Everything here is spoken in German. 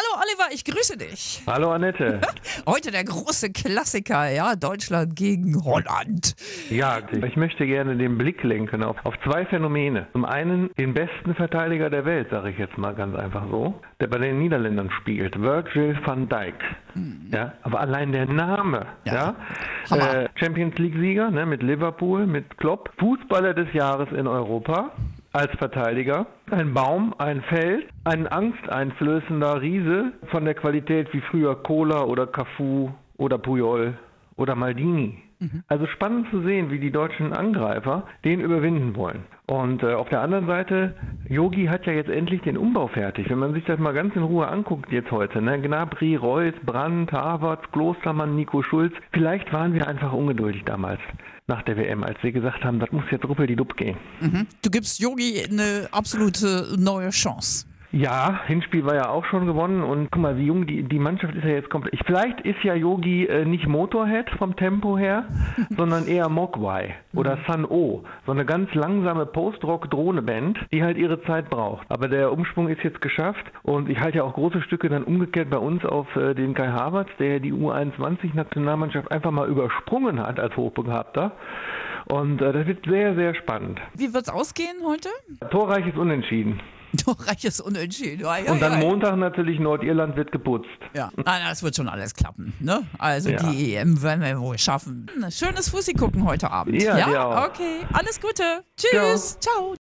Hallo Oliver, ich grüße dich. Hallo Annette. Heute der große Klassiker, ja, Deutschland gegen Holland. Ja, ich möchte gerne den Blick lenken auf, auf zwei Phänomene. Zum einen den besten Verteidiger der Welt, sage ich jetzt mal ganz einfach so, der bei den Niederländern spielt, Virgil van Dijk. Ja, aber allein der Name, Ja. ja, äh, Champions League-Sieger ne, mit Liverpool, mit Klopp, Fußballer des Jahres in Europa als Verteidiger, ein Baum, ein Feld, ein angsteinflößender Riese von der Qualität wie früher Cola oder Cafu oder Puyol oder Maldini. Also spannend zu sehen, wie die deutschen Angreifer den überwinden wollen. Und äh, auf der anderen Seite, Yogi hat ja jetzt endlich den Umbau fertig. Wenn man sich das mal ganz in Ruhe anguckt jetzt heute, ne? Gnabry, Reus, Brandt, Havertz, Klostermann, Nico Schulz. Vielleicht waren wir einfach ungeduldig damals nach der WM, als wir gesagt haben, das muss jetzt ruppel die Dupp gehen. Du gibst Yogi eine absolute neue Chance. Ja, Hinspiel war ja auch schon gewonnen und guck mal, wie jung die, die Mannschaft ist ja jetzt komplett. Ich- Vielleicht ist ja Yogi äh, nicht Motorhead vom Tempo her, sondern eher Mogwai oder Sun O, so eine ganz langsame Post-Rock-Drohne-Band, die halt ihre Zeit braucht. Aber der Umschwung ist jetzt geschafft und ich halte ja auch große Stücke dann umgekehrt bei uns auf äh, den Kai Havertz, der die U21-Nationalmannschaft einfach mal übersprungen hat als Hochbegabter. Und äh, das wird sehr, sehr spannend. Wie wird's ausgehen heute? Torreiches Unentschieden. Torreiches Unentschieden. Ja, ja, Und dann ja. Montag natürlich Nordirland wird geputzt. Ja, Nein, das wird schon alles klappen. Ne? Also Ja. die EM werden wir wohl schaffen. Schönes Fussi gucken heute Abend. Ja, auch. okay. Alles Gute. Tschüss. Ciao.